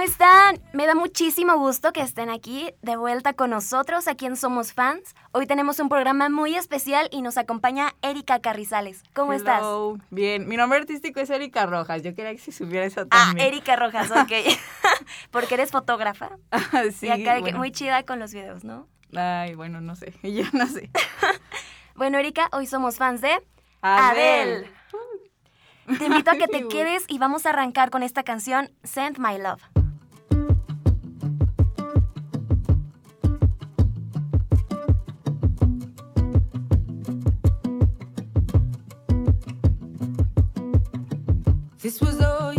¿Cómo están? Me da muchísimo gusto que estén aquí de vuelta con nosotros, aquí en Somos Fans. Hoy tenemos un programa muy especial y nos acompaña Erika Carrizales. ¿Cómo estás? Hello. Bien, mi nombre artístico es Erika Rojas. Yo quería que si supiera eso Ah, también. Erika Rojas, ok. Porque eres fotógrafa. Ah, sí, y acá bueno. muy chida con los videos, ¿no? Ay, bueno, no sé. Yo no sé. Bueno, Erika, hoy somos fans de Adele. Adele. Te invito a que te quedes y vamos a arrancar con esta canción, Send My Love. This was all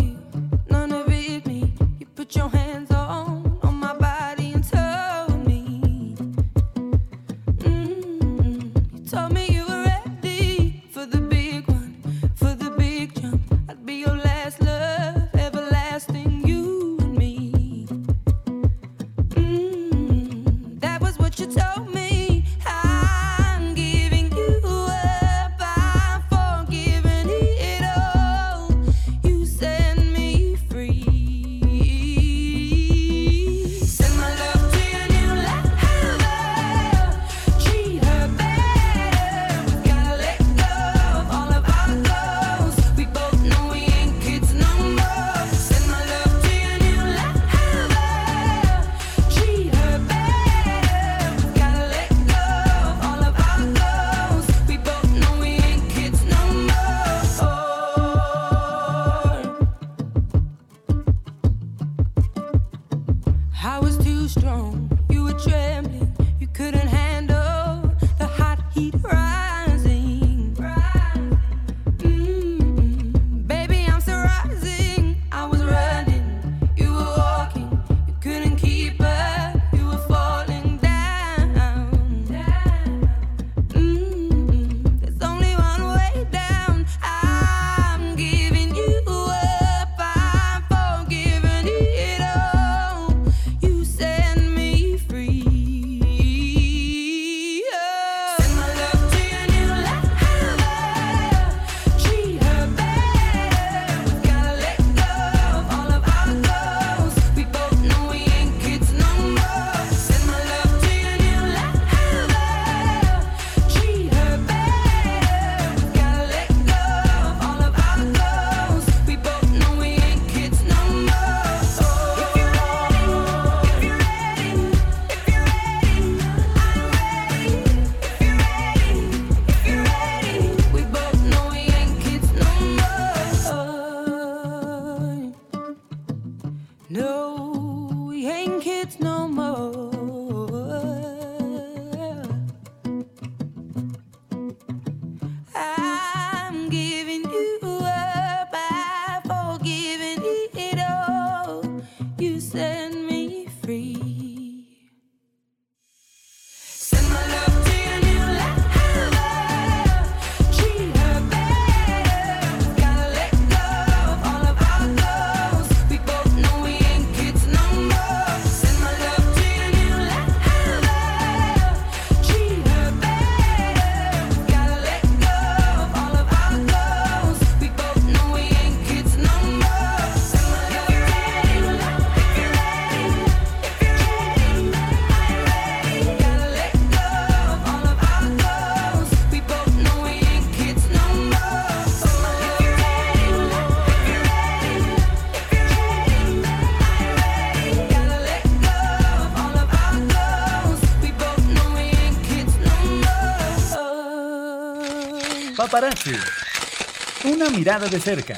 mirada de cerca.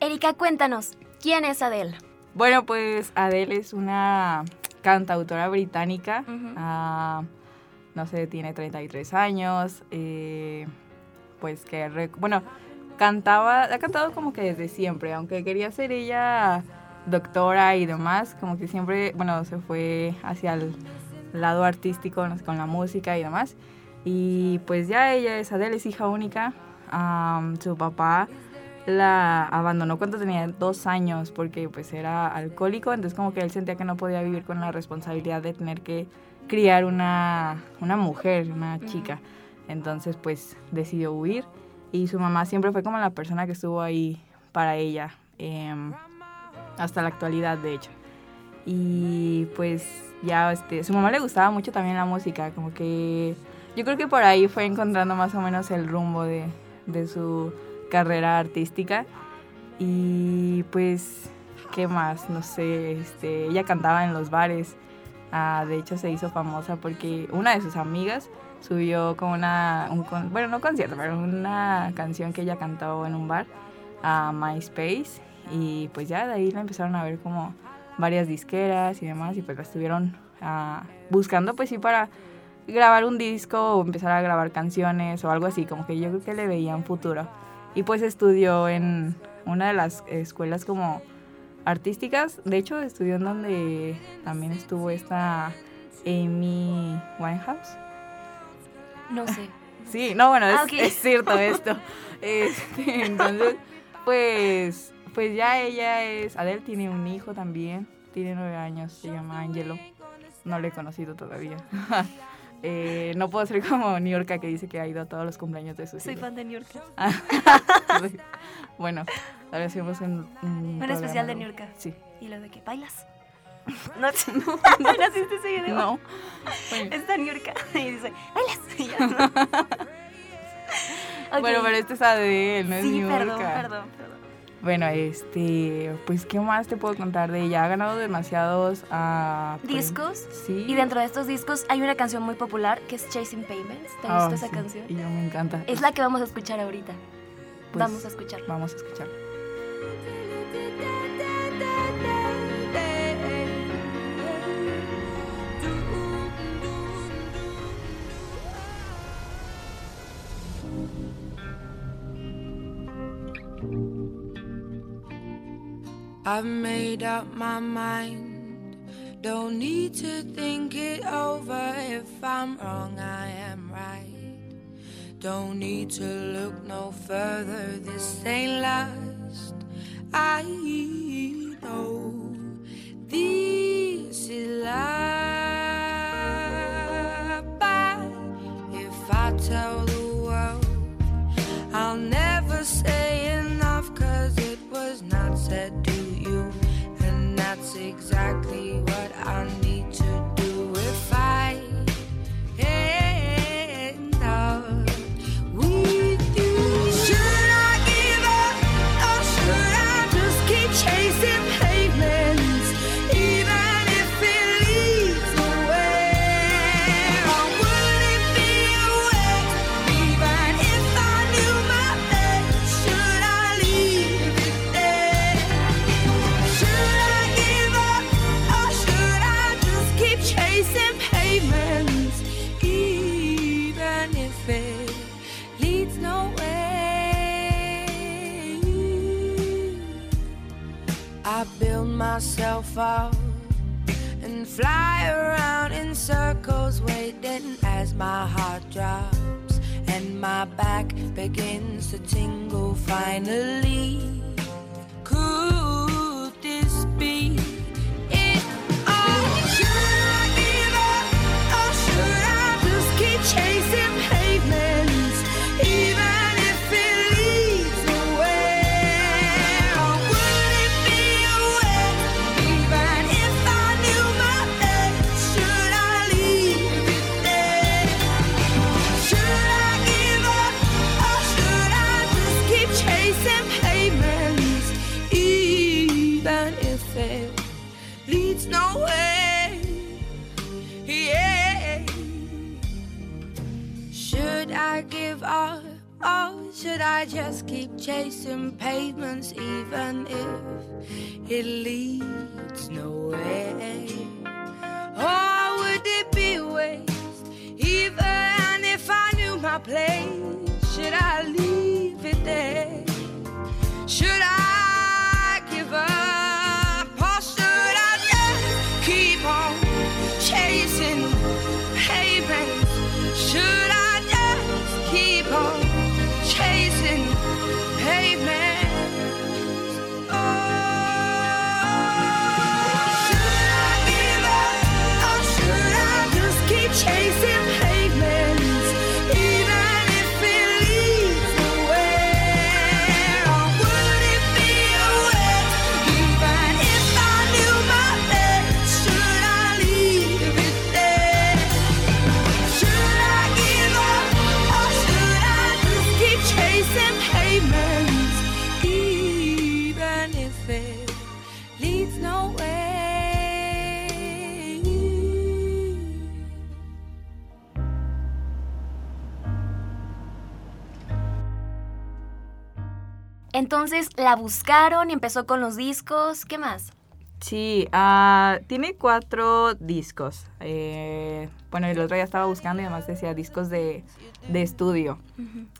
Erika, cuéntanos, ¿quién es Adele? Bueno, pues Adele es una cantautora británica. Ah, no sé, tiene 33 años. eh, pues que, bueno, cantaba, ha cantado como que desde siempre, aunque quería ser ella doctora y demás, como que siempre, bueno, se fue hacia el lado artístico no sé, con la música y demás. Y pues ya ella es Adele, es hija única. Am, su papá la abandonó cuando tenía dos años porque pues era alcohólico, entonces como que él sentía que no podía vivir con la responsabilidad de tener que criar una, una mujer, una chica. Entonces pues decidió huir y su mamá siempre fue como la persona que estuvo ahí para ella, em, hasta la actualidad de hecho. Y pues ya, este, su mamá le gustaba mucho también la música, como que yo creo que por ahí fue encontrando más o menos el rumbo de, de su carrera artística. Y pues, ¿qué más? No sé, este, ella cantaba en los bares. Ah, de hecho, se hizo famosa porque una de sus amigas subió con una, un bueno, no concierto, pero una canción que ella cantó en un bar a MySpace. Y pues ya de ahí la empezaron a ver como varias disqueras y demás. Y pues la estuvieron ah, buscando, pues sí, para grabar un disco o empezar a grabar canciones o algo así, como que yo creo que le veían futuro. Y pues estudió en una de las escuelas como artísticas, de hecho estudió en donde también estuvo esta Amy Winehouse. No sé. Sí, no, bueno, es, Ah, es cierto esto. Este, entonces, pues, pues ya ella es, Adele tiene un hijo también, tiene nueve años, se llama Angelo. No le he conocido todavía. Eh, no puedo ser como New York que dice que ha ido a todos los cumpleaños de sus Soy hijos. fan de New York. bueno, ahora hacemos un, un, Un especial de. New York. Sí. ¿Y lo de que bailas? No, no, no naciste ese video. No. Está New York y dice, bailas. Y ya, ¿no? Ok. bueno, pero este es Adele, no es Sí, New perdón, York. perdón, perdón. Bueno, este, pues, ¿qué más te puedo contar de ella? Ha ganado demasiados ah, pre- ¿Discos? Sí. Y dentro de estos discos hay una canción muy popular que es Chasing Payments. ¿Te gusta Ah, esa sí, canción? Y yo me encanta. Es la que vamos a escuchar ahorita. Pues, vamos a escuchar. Vamos a escuchar. I've made up my mind. Don't need to think it over. If I'm wrong, I am right. Don't need to look no further. This ain't last. I know this is life. But if I tell the world, I'll never say exactly what I need place? Should I leave it there? Should I? Entonces la buscaron y empezó con los discos. ¿Qué más? Sí, ah, tiene cuatro discos. Eh, bueno, el otro día estaba buscando y además decía discos de, de estudio.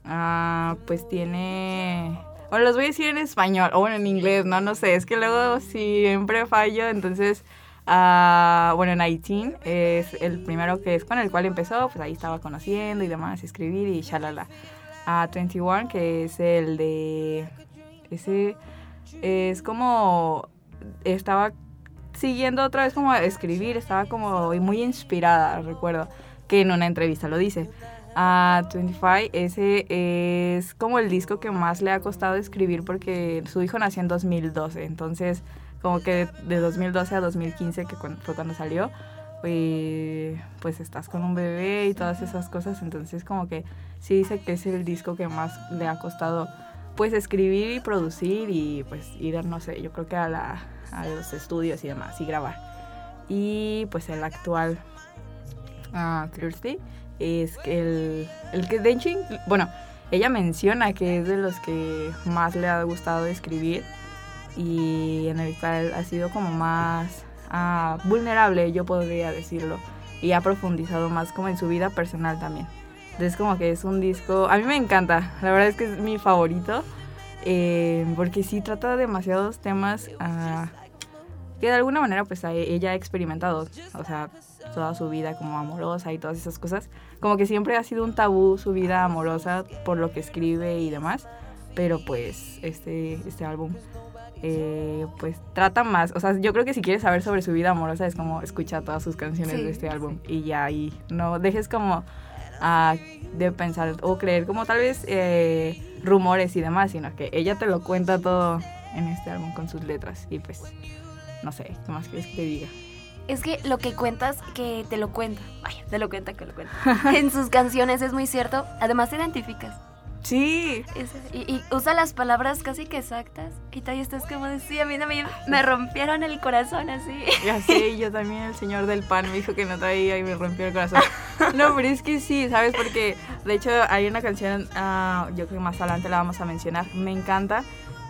Ah, pues tiene... Bueno, los voy a decir en español, o bueno, en inglés, no, no sé, es que luego siempre fallo, entonces, ah, bueno, 19 es el primero que es con el cual empezó, pues ahí estaba conociendo y demás, escribir y shalala. A 21, que es el de... Ese es como... Estaba siguiendo otra vez como escribir, estaba como muy inspirada, recuerdo, que en una entrevista lo dice. A 25, ese es como el disco que más le ha costado escribir porque su hijo nació en 2012, entonces como que de 2012 a 2015, que fue cuando salió, pues, pues estás con un bebé y todas esas cosas, entonces como que sí dice que es el disco que más le ha costado pues escribir y producir y pues ir, no sé, yo creo que a, la, a los estudios y demás y grabar. Y pues el actual ah, Thursday es el, el que de hecho, inclu- bueno, ella menciona que es de los que más le ha gustado escribir y en el cual ha sido como más ah, vulnerable, yo podría decirlo, y ha profundizado más como en su vida personal también. Entonces como que es un disco, a mí me encanta, la verdad es que es mi favorito, eh, porque sí trata demasiados temas ah, que de alguna manera pues ella ha experimentado, o sea, toda su vida como amorosa y todas esas cosas. Como que siempre ha sido un tabú su vida amorosa por lo que escribe y demás, pero pues este, este álbum eh, pues trata más, o sea, yo creo que si quieres saber sobre su vida amorosa es como escucha todas sus canciones Sí, de este álbum y ya ahí no dejes como ah, de pensar o creer como tal vez eh, rumores y demás, sino que ella te lo cuenta todo en este álbum con sus letras y pues no sé, ¿qué más quieres que te diga? Es que lo que cuentas, que te lo cuenta. Vaya, te lo cuenta, que lo cuenta. en sus canciones es muy cierto. Además te identificas. Sí, Es- y, y usa las palabras casi que exactas. Y tú ahí estás como de, sí, a mí también me rompieron el corazón así. Ya sé, y yo también, el señor del pan me dijo que no traía y me rompió el corazón. No, pero es que sí, ¿sabes? Porque de hecho hay una canción, ah, yo creo que más adelante la vamos a mencionar, me encanta,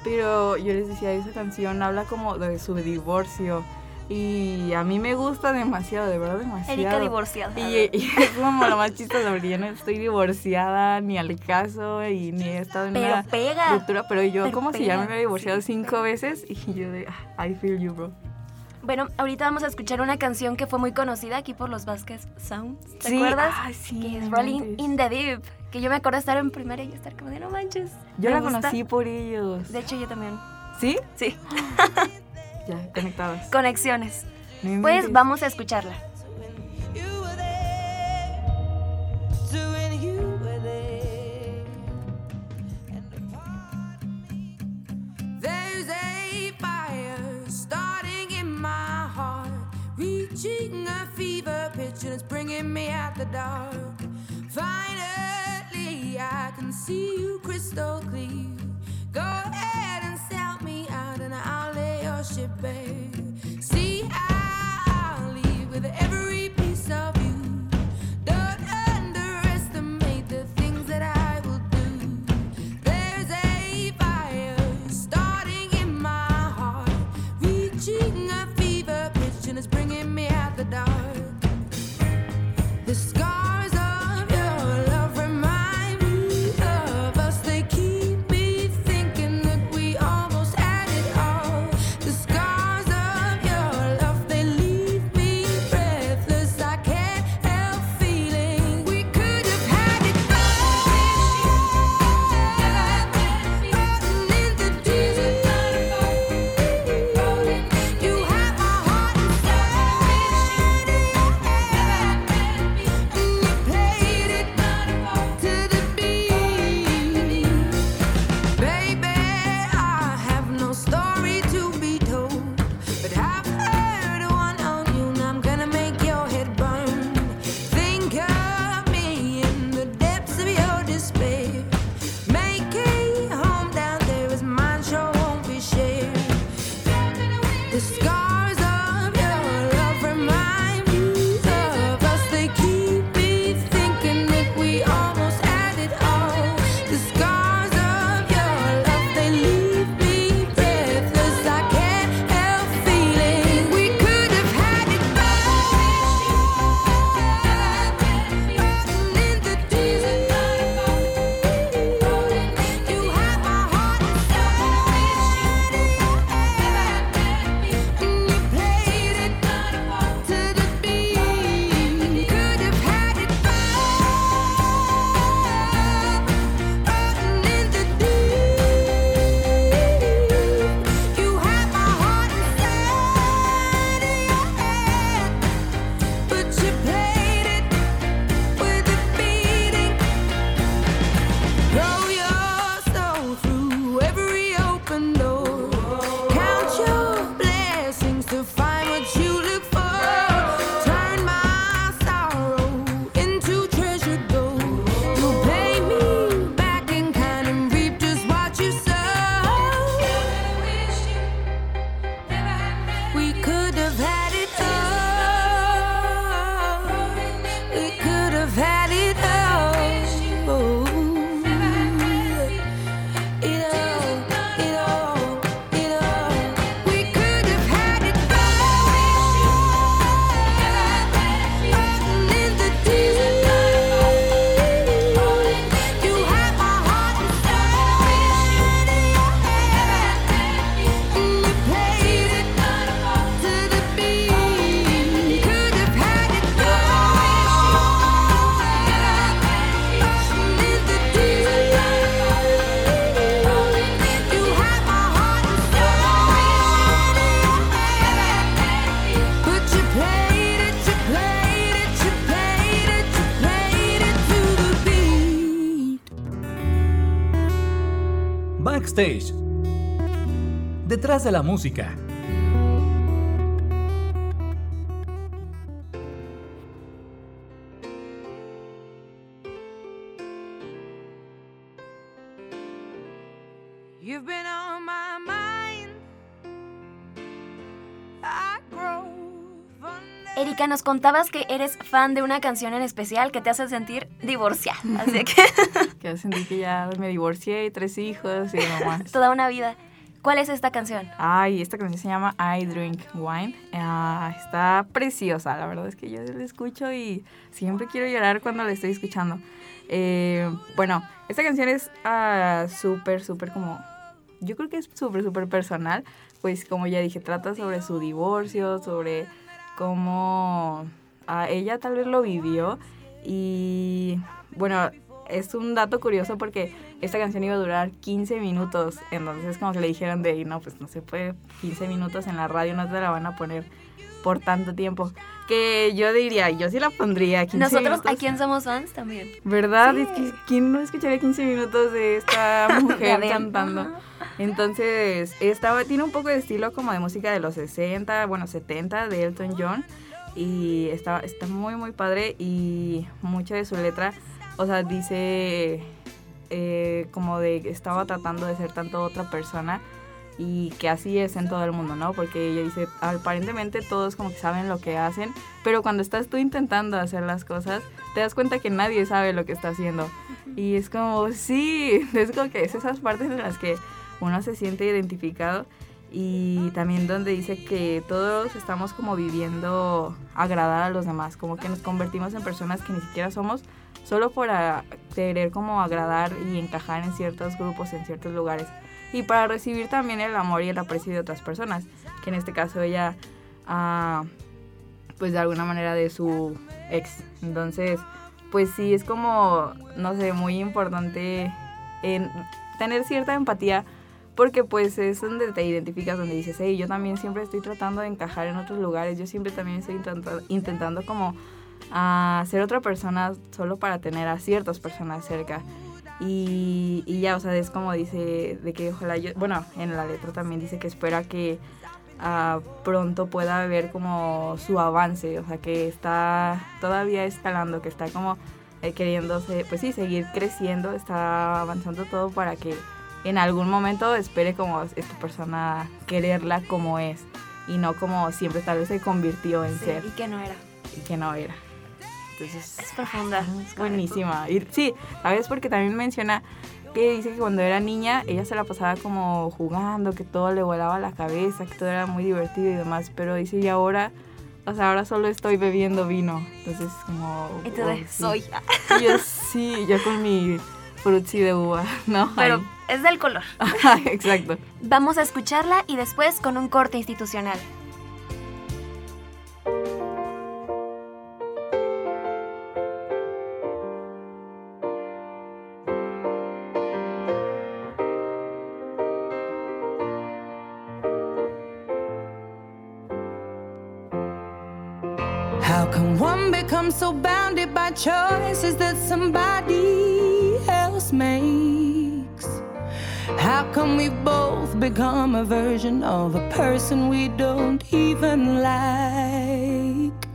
pero yo les decía, esa canción habla como de su divorcio y a mí me gusta demasiado, de verdad demasiado. Erika divorciada. Y, y es como lo más chistoso, porque yo no estoy divorciada ni al caso y ni he estado en Pero una pega. ruptura, pero yo Pero como si ya me pega, hubiera divorciado sí, cinco veces y yo de, ah, I feel you, bro. Bueno, ahorita vamos a escuchar una canción que fue muy conocida aquí por los Vázquez Sounds. ¿Te Sí, acuerdas? ah, sí, Que es Rolling in the Deep. Que yo me acuerdo estar en primera y estar como de no manches. Yo ¿me la gusta?". conocí por ellos. De hecho, yo también. ¿Sí? Sí, Ya, conectadas. conexiones. No Pues vamos a escucharla. Reaching a fever pitch, and it's bringing me out the dark. Finally, I can see you crystal clear. Go ahead and sell me worship, babe. Detrás de la música. You've been on my mind. I grow fonder- Erika, nos contabas que eres fan de una canción en especial que te hace sentir divorciada. Así que Que sentí que ya me divorcié, tres hijos y demás. toda una vida. ¿Cuál es esta canción? Ay, esta canción se llama I Drink Wine. Ah, está preciosa, la verdad es que yo la escucho y siempre quiero llorar cuando la estoy escuchando. Eh, bueno, esta canción es ah, súper, súper como... Yo creo que es súper, súper personal, pues como ya dije, trata sobre su divorcio, sobre cómo ah, ella tal vez lo vivió y bueno, es un dato curioso porque esta canción iba a durar 15 minutos, entonces como que le dijeron de, no, pues no se puede, 15 minutos en la radio no te la van a poner por tanto tiempo. Que yo diría, yo sí la pondría 15 Nosotros minutos. aquí en Somos Fans también. ¿Verdad? Es que ¿quién no escucharía 15 minutos de esta mujer cantando? Entonces, estaba, tiene un poco de estilo como de música de los 60, bueno, 70 de Elton John. Y está, está muy, muy padre. Y mucha de su letra, o sea, dice eh, como de que estaba tratando de ser tanto otra persona. Y que así es en todo el mundo, ¿no? Porque ella dice, aparentemente todos como que saben lo que hacen, pero cuando estás tú intentando hacer las cosas, te das cuenta que nadie sabe lo que está haciendo. Y es como, sí, es como que es esas partes en las que uno se siente identificado y también donde dice que todos estamos como viviendo agradar a los demás, como que nos convertimos en personas que ni siquiera somos solo por querer como agradar y encajar en ciertos grupos, en ciertos lugares y para recibir también el amor y el aprecio de otras personas, que en este caso ella, ah, pues de alguna manera de su ex. Entonces, pues sí, es como, no sé, muy importante en tener cierta empatía porque pues es donde te identificas, donde dices, hey, yo también siempre estoy tratando de encajar en otros lugares, yo siempre también estoy intenta- intentando como ah, ser otra persona solo para tener a ciertas personas cerca. Y, y ya, o sea, es como dice, de que ojalá yo, bueno, en la letra también dice que espera que ah, pronto pueda ver como su avance, o sea, que está todavía escalando, que está como eh, queriéndose, pues sí, seguir creciendo, está avanzando todo para que en algún momento espere como esta persona quererla como es y no como siempre tal vez se convirtió en Sí, ser y que no era. y que no era. Entonces, Es profunda. es buenísima. Y sí, ¿sabes? Porque también menciona que dice que cuando era niña ella se la pasaba como jugando, que todo le volaba la cabeza, que todo era muy divertido y demás, pero dice, y ahora, o sea, ahora solo estoy bebiendo vino. Entonces, como... Y tú oh, sí. soy. Y yo sí, yo con mi frutzi de uva, ¿no? Pero Ay. es del color. Exacto. Vamos a escucharla y después con un corte institucional. How can one become so bounded by choices that somebody else makes? How can we both become a version of a person we don't even like?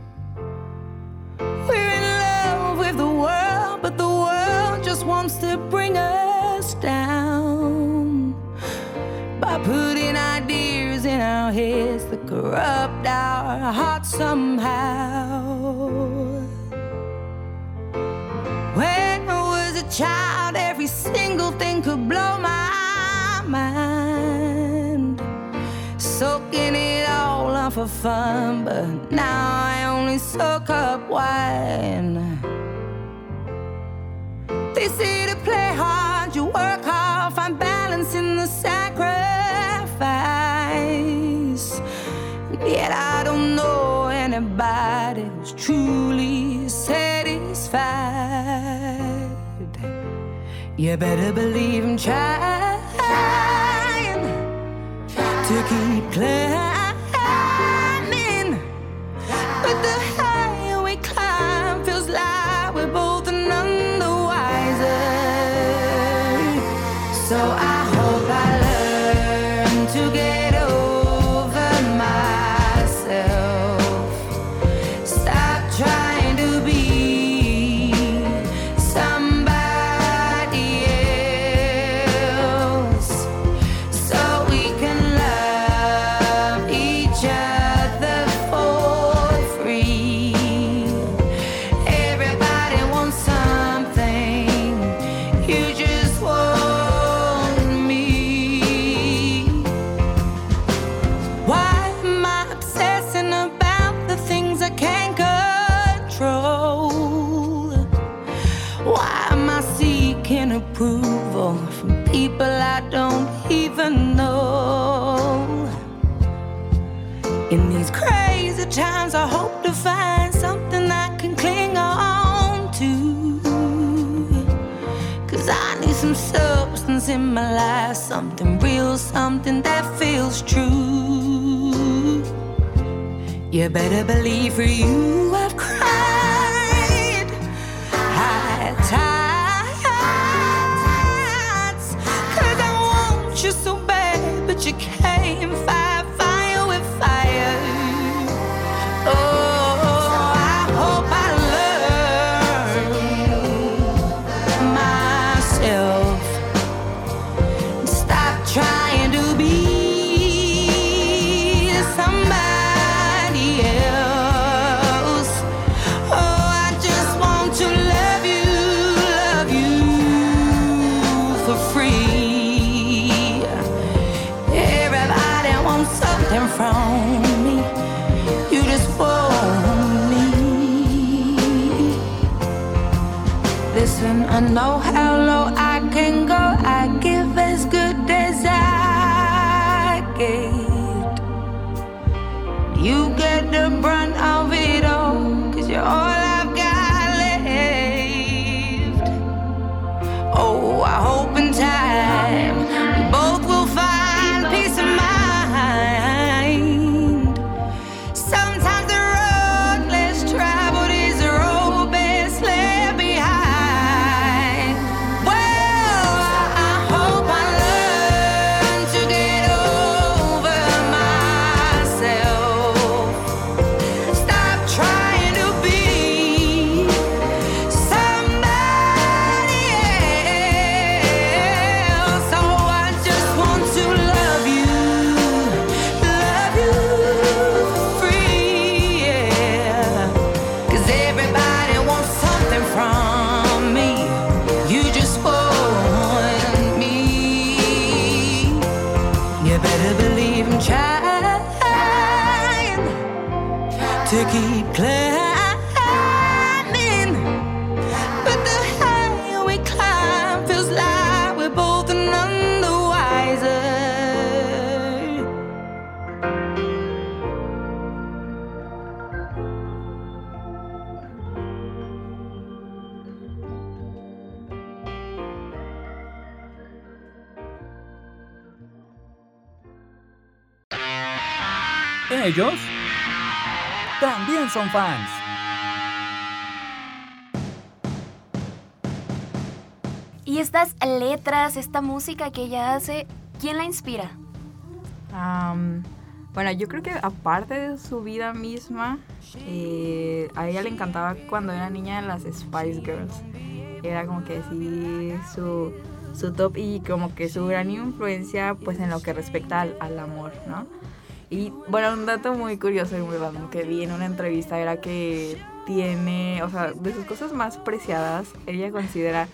We're in love with the world, but the world just wants to bring us down by putting ideas in our heads that corrupt our hearts somehow. Child, every single thing could blow my mind. Soaking it all up for fun, but now I only soak up wine. They say to play hard, you work hard, find balance in the sacrifice. Yet I don't know anybody who's truly satisfied. You better believe I'm trying to keep climbing. But the my life, something real, something that feels true. You better believe for you I've cried Listen, I know how low I can go. I give as good as I get. You get the brunt of it Ellos también son fans. Y estas letras, esta música que ella hace, ¿quién la inspira? Am, bueno, yo creo que aparte de su vida misma, eh, a ella le encantaba cuando era niña las Spice Girls. Era como que sí su, su top y como que su gran influencia pues en lo que respecta al, al amor, ¿no? Y bueno, un dato muy curioso y muy random que vi en una entrevista era que tiene, o sea, de sus cosas más preciadas, ella considera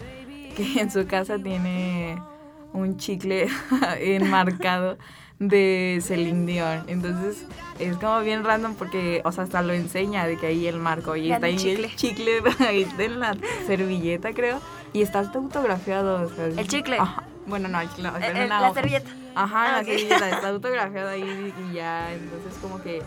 que en su casa tiene un chicle enmarcado de Celine Dion. Entonces es como bien random porque, o sea, hasta lo enseña de que ahí el marco y está ahí el el chicle ahí en la servilleta, creo. Y está autografiado. o sea, es- ¿El chicle? Ajá. Bueno, no, el chicle, no, está en Eh, eh, la servilleta. Ajá, Ah, la ok. servilleta está autografiado ahí y ya, entonces como que,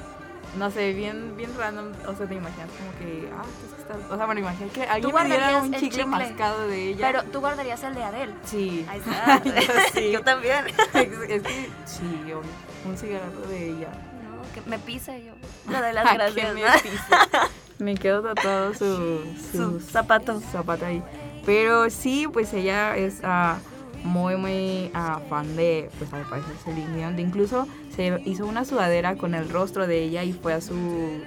no sé, bien, bien random, o sea, te imaginas como que, ah, pues que está, o sea, bueno, imagina que alguien me un chicle, chicle? mascado de ella. Pero tú guardarías el de Adele. sí. Ahí está. Yo sí. Yo también. es, que, sí, obvio, un cigarro de ella. No, que me pisa yo. Lo de las gracias. me pisa. Me quedo tatuado su, Su su zapato. zapato ahí. Pero sí, pues ella es ah, muy, muy ah, fan de, pues al parecer, Celine Dion. Incluso se hizo una sudadera con el rostro de ella y fue a su,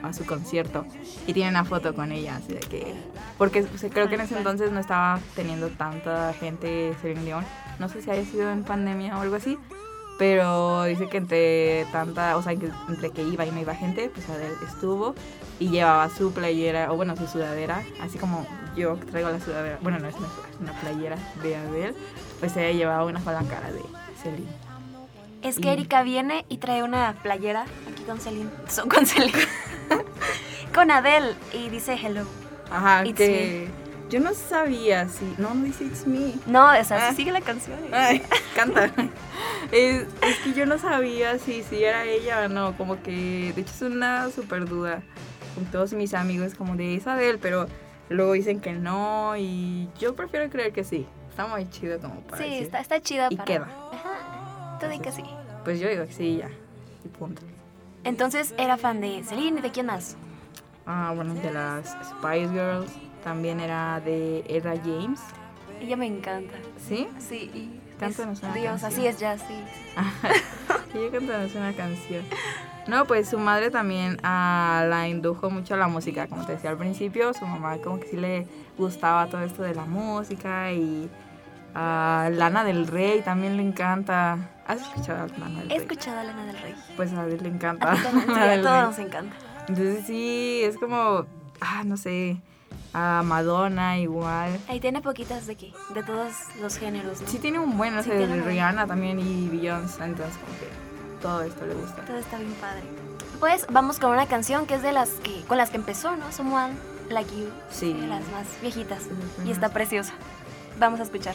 a su concierto. Y tiene una foto con ella, así de que... Porque pues, creo que en ese entonces no estaba teniendo tanta gente Celine Dion. No sé si haya sido en pandemia o algo así. Pero dice que entre tanta, o sea, que entre que iba y no iba gente, pues Adele estuvo y llevaba su playera, o bueno, su sudadera, así como yo traigo la sudadera, bueno, no es una sudadera, una playera de Adele, pues ella llevaba una con la cara de Celine. Es que Y- Erika viene y trae una playera aquí con Celine. Son con Celine. con Adele. Y dice hello. Ajá, It's que, Yo no sabía si. No, no dice It's Me. No, o sea, Ah. sigue la canción. Ay, canta. Es, es que yo no sabía si, si era ella o no. Como que, de hecho, es una súper duda con todos mis amigos, como de Isabel, pero luego dicen que no. Y yo prefiero creer que sí. Está muy chido como para Sí, decir. está, está chida Y para... queda. Ajá, tú di que sí. Pues yo digo que sí, ya. Y punto. Entonces, era fan de Celine y de quién más. Ah, bueno, de las Spice Girls. También era de Ella James. Ella me encanta. ¿Sí? Sí, y Cántanos una Dios, canción. así es ya, sí. Ella cantando una canción. No, pues su madre también ah, la indujo mucho a la música, como te decía al principio, su mamá como que sí le gustaba todo esto de la música y a Lana del Rey también le encanta. ¿Has escuchado a Lana del He Rey? escuchado a Lana del Rey. Pues a él le encanta. A ti también, sí, a todos nos encanta. Entonces sí, es como, ah, no sé, a Madonna igual. Ahí tiene poquitas de qué, de todos los géneros, ¿no? Sí tiene un buen, no Sí sé. Rihanna también y Beyoncé, entonces como que todo esto le gusta. Todo está bien padre. Pues vamos con una canción que es de las que con las que empezó, ¿no? Someone Like You. Sí. De las más viejitas. Y está preciosa. Vamos a escuchar.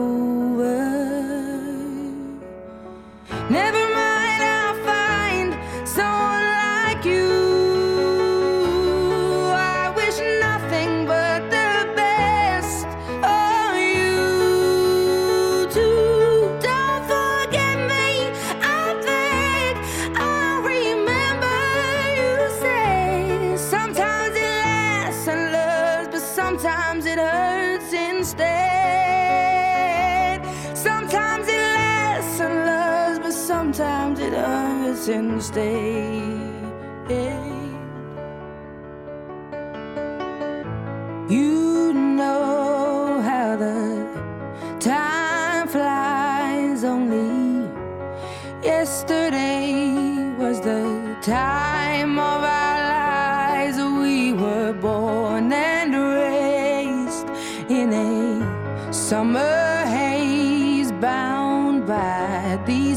Sometimes it hurts instead. Sometimes it lasts and loves, but sometimes it hurts instead.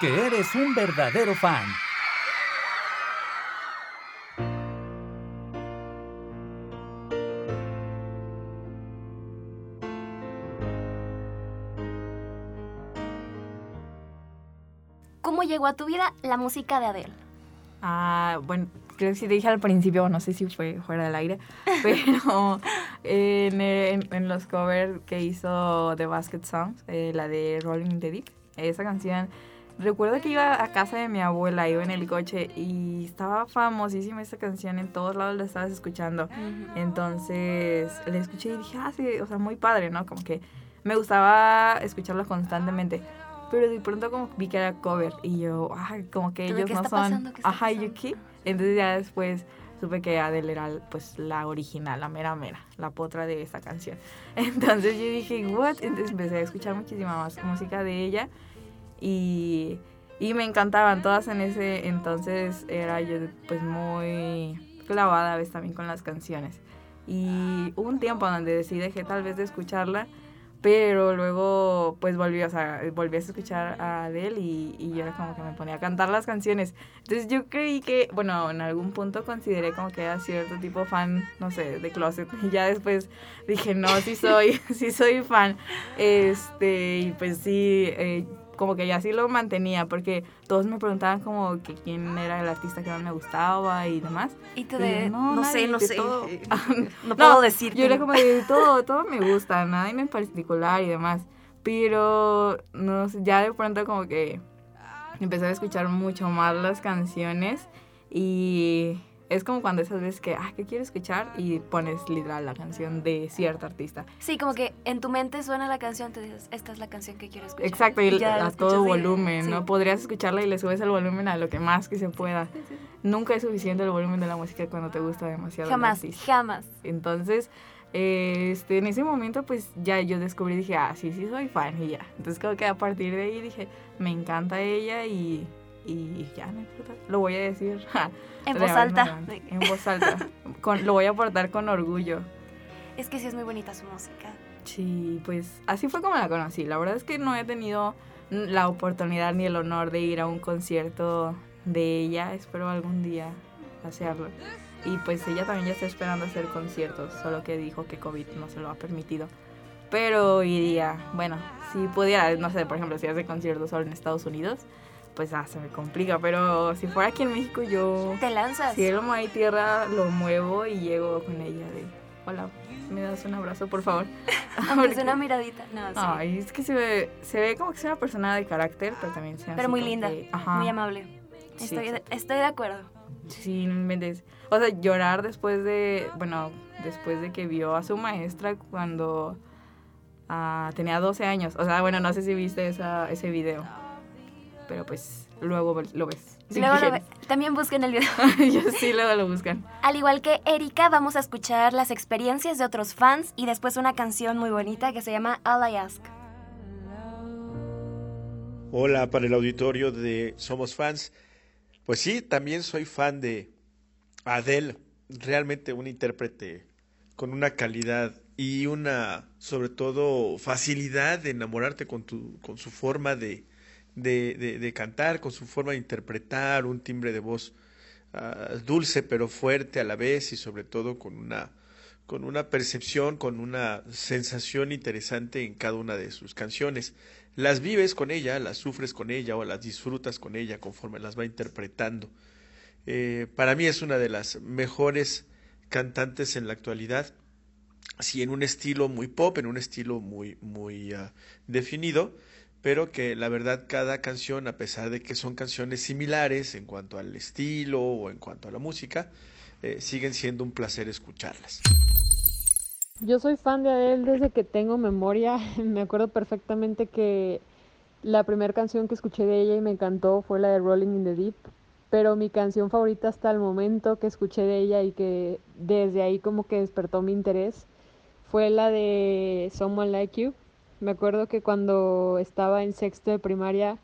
Porque eres un verdadero fan. ¿Cómo llegó a tu vida la música de Adele? Ah, bueno, creo que sí te dije al principio, no sé si fue fuera del aire, pero en, en- en los covers que hizo The Basket Songs, eh, la de Rolling in the Deep, esa canción, recuerdo que iba a casa de mi abuela, iba en el coche y estaba famosísima esa canción, en todos lados la estabas escuchando. Entonces la escuché y dije, ah, sí, o sea, muy padre, ¿no? Como que me gustaba escucharla constantemente. Pero de pronto como vi que era cover y yo, ah, como que ¿Tú de ellos no son... Ajá, ¿y qué? Entonces ya después supe que Adele era pues la original, la mera mera, la potra de esta canción. Entonces yo dije, what? Entonces empecé a escuchar muchísima más música de ella y, y me encantaban todas en ese entonces era yo pues muy clavada a veces también con las canciones. Y hubo un tiempo donde decidí dejé tal vez de escucharla, pero luego pues volví, o sea, volví a escuchar a Adele y, y yo era como que me ponía a cantar las canciones. Entonces yo creí que, bueno, en algún punto consideré como que era cierto tipo fan, no sé, de closet. Y ya después dije, no, sí soy, sí soy fan. Este, y pues sí, eh, como que ya sí lo mantenía, porque todos me preguntaban como que quién era el artista que más me gustaba y demás. Y tú Y de, yo, no, sé, nadie, no sé. todo. no puedo decir. Yo era como de todo, todo me gusta, nada en particular y demás. Pero no sé, ya de pronto como que empecé a escuchar mucho más las canciones y es como cuando esas veces que, ah, ¿qué quiero escuchar? Y pones literal la canción de cierto artista. Sí, como que en tu mente suena la canción, te dices, esta es la canción que quiero escuchar. Exacto, y, a todo volumen, sí. ¿no? Podrías escucharla y le subes el volumen a lo que más que se pueda. Nunca es suficiente el volumen de la música cuando te gusta demasiado. Jamás, jamás. Entonces, eh, este, en ese momento, pues ya yo descubrí, dije, ah, sí, sí, soy fan y ya. Entonces, como que a partir de ahí dije, me encanta ella y, y ya, no importa. Lo voy a decir. En voz alta. En voz alta. Con, lo voy a aportar con orgullo. Es que sí es muy bonita su música. Sí, pues así fue como la conocí. La verdad es que no he tenido la oportunidad ni el honor de ir a un concierto de ella. Espero algún día hacerlo. Y pues ella también ya está esperando hacer conciertos, solo que dijo que COVID no se lo ha permitido. Pero iría, bueno, si pudiera, no sé, por ejemplo, si hace conciertos solo en Estados Unidos, pues ah, se me complica. Pero si fuera aquí en México, yo Te lanzas. Cielo, mar y tierra, lo muevo y llego con ella de, hola, ¿me das un abrazo, por favor? Aunque sea una miradita. No, sí. Ay, es que se ve, se ve como que es una persona de carácter, pero también se Pero muy linda, que- ajá, muy amable. Sí, Estoy, de, exacto. estoy de acuerdo. Sí, no inventes. O sea, llorar después de, bueno, después de que vio a su maestra cuando ah, tenía 12 años. O sea, bueno, no sé si viste esa, ese video, pero pues luego lo ves. si Luego lo ve- también busquen el video. Ellos sí luego lo buscan. Al igual que Erika, vamos a escuchar las experiencias de otros fans y después una canción muy bonita que se llama All I Ask. Hola para el auditorio de Somos Fans. Pues sí, también soy fan de Adele, realmente un intérprete con una calidad y una, sobre todo, facilidad de enamorarte con, tu, con su forma de, de, de- de cantar, con su forma de interpretar, un timbre de voz ah, dulce pero fuerte a la vez y sobre todo con una, con una percepción, con una sensación interesante en cada una de sus canciones. Las vives con ella, las sufres con ella o las disfrutas con ella conforme las va interpretando. Eh, para mí es una de las mejores cantantes en la actualidad, sí en un estilo muy pop, en un estilo muy, muy ah, definido, pero que la verdad cada canción, a pesar de que son canciones similares en cuanto al estilo o en cuanto a la música, eh, siguen siendo un placer escucharlas. Yo soy fan de Adele desde que tengo memoria. Me acuerdo perfectamente que la primera canción que escuché de ella y me encantó fue la de Rolling in the Deep. Pero mi canción favorita hasta el momento que escuché de ella y que desde ahí como que despertó mi interés fue la de Someone Like You. Me acuerdo que cuando estaba en sexto de primaria,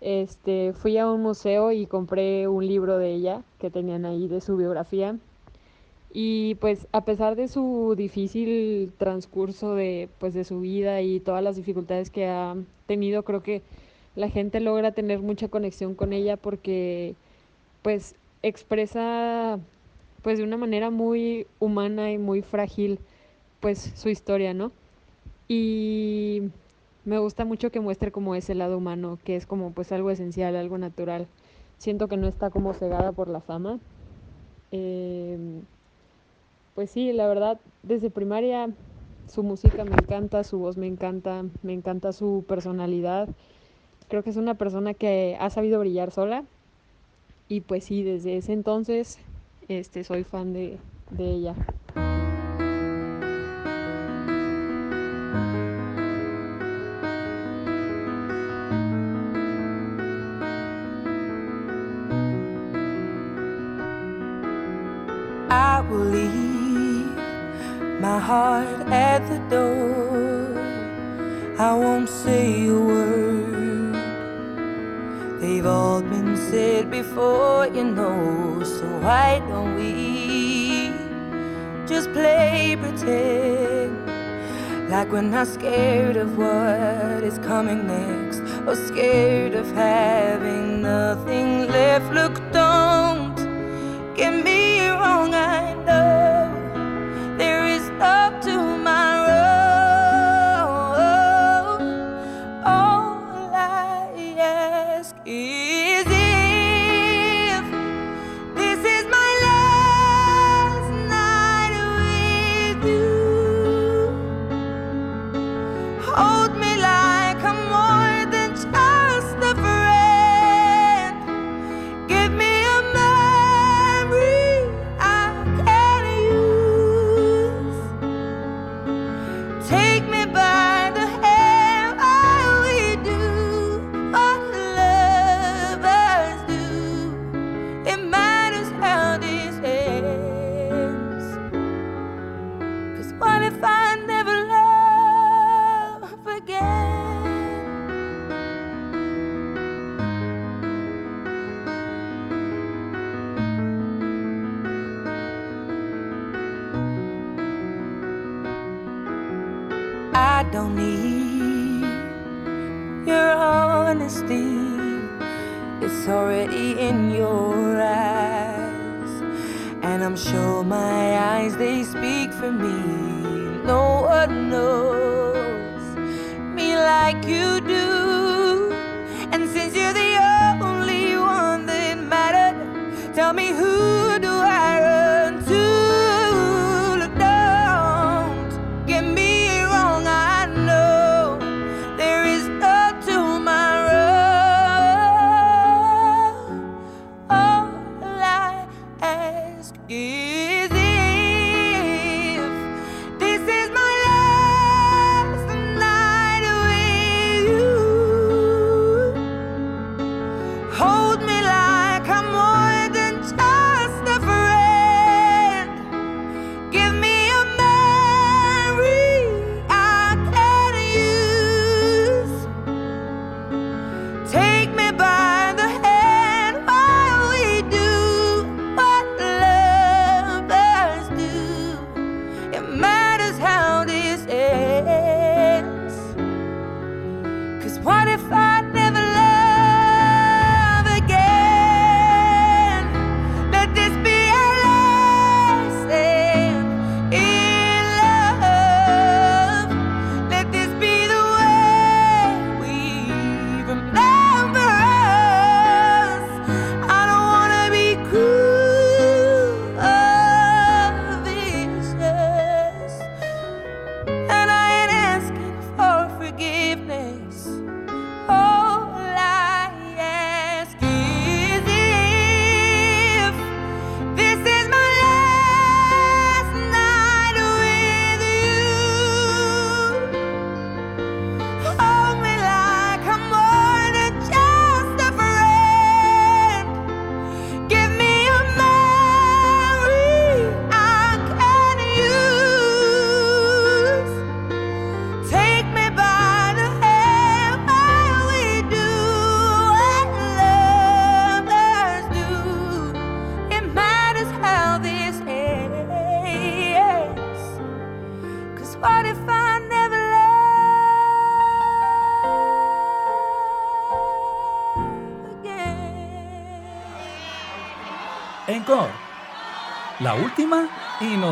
este, fui a un museo y compré un libro de ella que tenían ahí de su biografía. Y pues a pesar de su difícil transcurso de, pues, de su vida y todas las dificultades que ha tenido, creo que la gente logra tener mucha conexión con ella porque pues expresa pues de una manera muy humana y muy frágil pues su historia, ¿no? Y me gusta mucho que muestre como ese lado humano, que es como pues algo esencial, algo natural. Siento que no está como cegada por la fama. Em, pues sí, la verdad, desde primaria su música me encanta, su voz me encanta, me encanta su personalidad. Creo que es una persona que ha sabido brillar sola. Y pues sí, desde ese entonces este, soy fan de, de ella. The door. I won't say a word. They've all been said before, you know. So why don't we just play pretend? Like we're not scared of what is coming next, or scared of having nothing left. Look,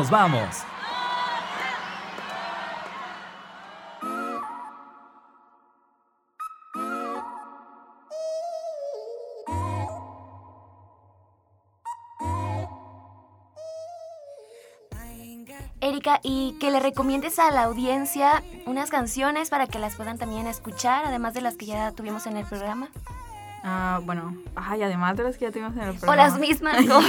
nos vamos. Erika, y que le recomiendes a la audiencia unas canciones para que las puedan también escuchar, además de las que ya tuvimos en el programa. Ah, bueno, ay, además de las que ya tuvimos en el O programa. las mismas dos.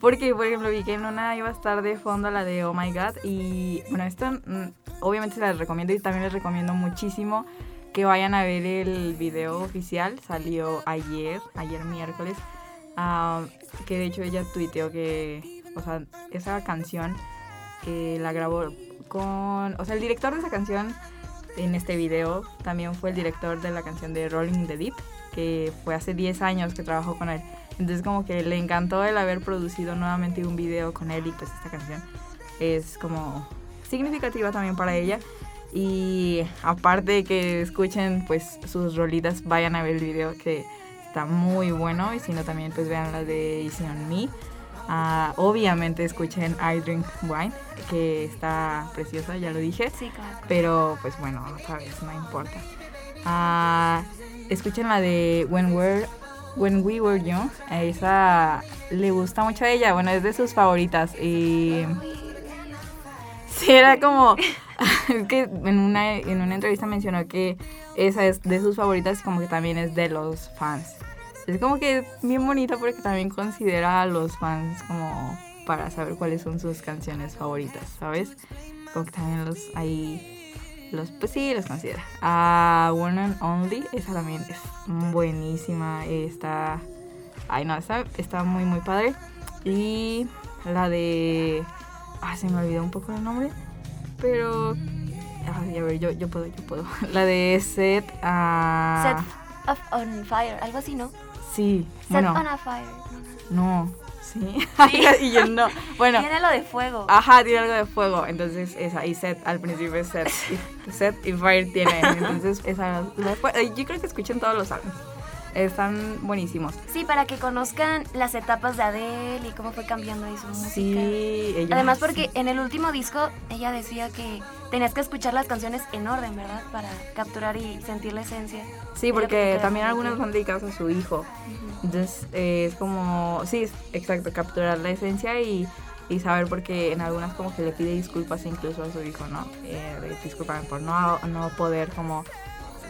Porque, por ejemplo, vi que en una iba a estar de fondo la de Oh My God. Y bueno, esto mm, obviamente se las recomiendo y también les recomiendo muchísimo que vayan a ver el video oficial. Salió ayer, ayer miércoles. ah, que de hecho ella tuiteó que, o sea, esa canción que la grabó con, o sea, el director de esa canción en este video también fue el director de la canción de Rolling in the Deep, que fue hace 10 años que trabajó con él. Entonces como que le encantó el haber producido nuevamente un video con él y pues esta canción es como significativa también para ella. Y aparte de que escuchen pues sus rolitas, vayan a ver el video que está muy bueno y si no también pues vean la de Easy on Me. Ah, obviamente escuchen I Drink Wine, que está preciosa, ya lo dije. Sí, claro. Pero pues bueno, sabes, no importa. Ah, escuchen la de When, We're, When We Were Young. Esa le gusta mucho a ella. Bueno, es de sus favoritas. Y sí, era como... es que en una, en una entrevista mencionó que esa es de sus favoritas como que también es de los fans. Es como que bien bonita porque también considera a los fans como para saber cuáles son sus canciones favoritas, ¿sabes? Como que también los ahí los pues sí los considera. A One and Only, esa también es buenísima, está ay no, está, está muy muy padre. Y la de ah, se me olvidó un poco el nombre, pero ay, a ver, yo, yo puedo, yo puedo. La de Set a Set of on fire, algo así, ¿no? Sí, Set bueno, on a fire. no, no, sí. y yo no. Bueno, Tiene lo de fuego. Ajá, tiene algo de fuego. Entonces, esa. Y set, al principio es set. Y, set y fire tiene. Entonces, esa. yo creo que escuchen todos los álbumes. Están buenísimos. Sí, para que conozcan las etapas de Adele y cómo fue cambiando ahí su música. Sí, ella- Además porque en el último disco ella decía que tenías que escuchar las canciones en orden, ¿verdad? Para capturar y sentir la esencia. Sí, porque también algunas van dedicadas a su hijo. Entonces, eh, es como. Sí, exacto, capturar la esencia y. Y saber porque en algunas como que le pide disculpas incluso a su hijo, ¿no? Eh, de disculparme por no, no poder como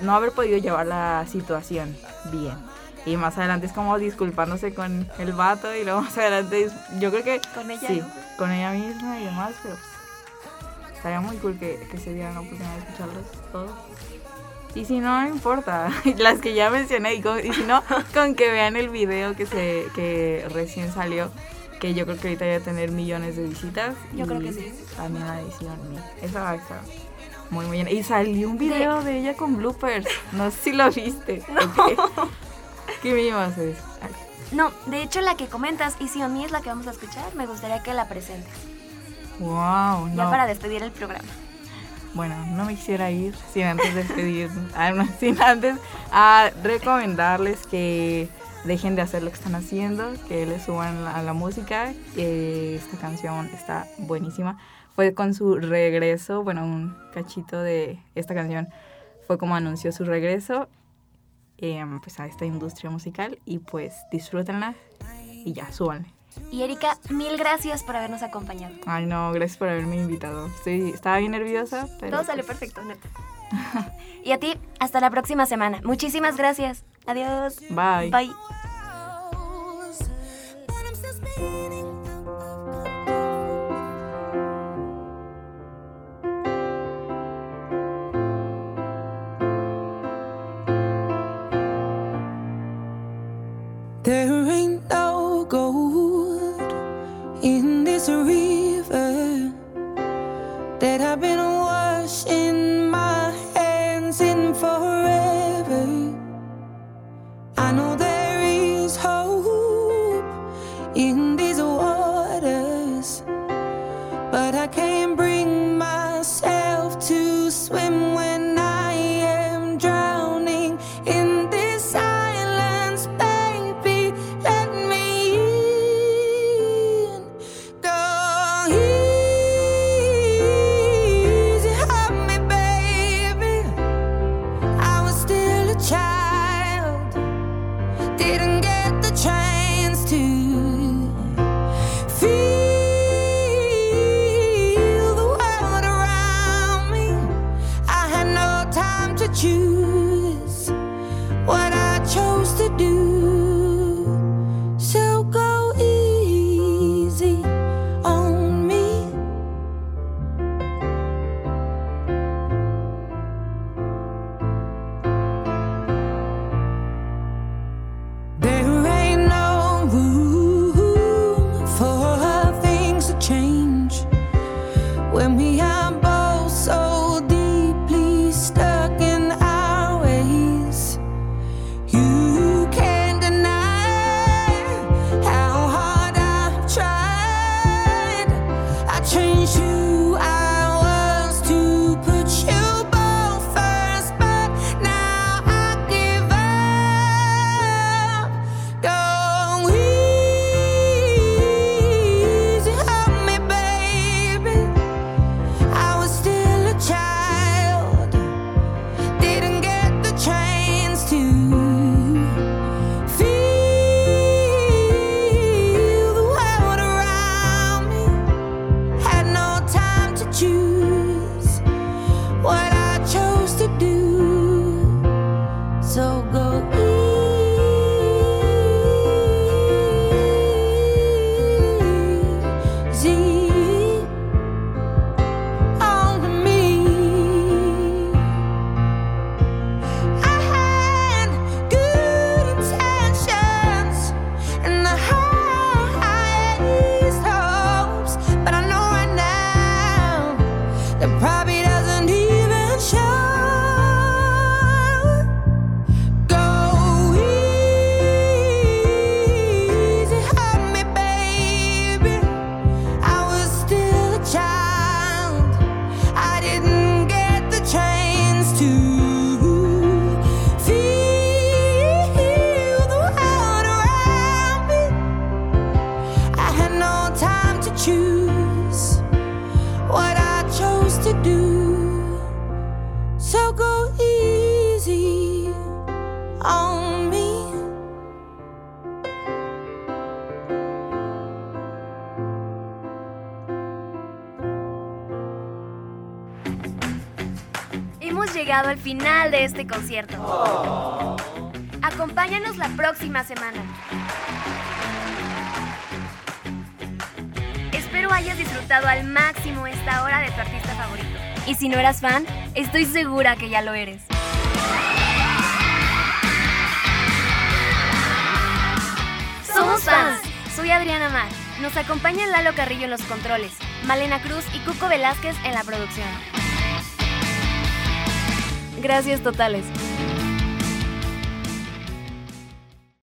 no haber podido llevar la situación bien. Y más adelante es como disculpándose con el vato y luego más adelante yo creo que Con ella, sí, con ella misma y demás, pero pues, estaría muy cool que, que se dieran la oportunidad de escucharlos todos. Y si no, no importa, las que ya mencioné, y, con- y si no, con que vean el video que, se, que recién salió, que yo creo que ahorita va a tener millones de visitas. Yo creo que sí. También la edición, esa va a estar muy, muy bien. Y salió un video de, ella con bloopers. No sé si lo viste. ok. ¿Qué me ibas a decir? Ay, No, de hecho la que comentas, y si on Me es la que vamos a escuchar, me gustaría que la presentes. Wow, Ya no. para despedir el programa. Bueno, no me quisiera ir sin antes despedir, ah, sin antes a recomendarles que dejen de hacer lo que están haciendo, que le suban a la música. que esta canción está buenísima. Fue con su regreso, bueno, un cachito de esta canción fue como anunció su regreso em, pues a esta industria musical y pues disfrútenla y ya, súbanle. Y Erika, mil gracias por habernos acompañado. Ay no, gracias por haberme invitado. Estoy, estaba bien nerviosa, pero... Todo salió pues, perfecto, neta. y a ti, hasta la próxima semana. Muchísimas gracias. Adiós. Bye. Bye. There ain't no in eras fan, estoy segura que ya lo eres. Somos fans. Soy Adriana Mar. Nos acompaña Lalo Carrillo en los controles, Malena Cruz y Cuco Velázquez en la producción. Gracias totales.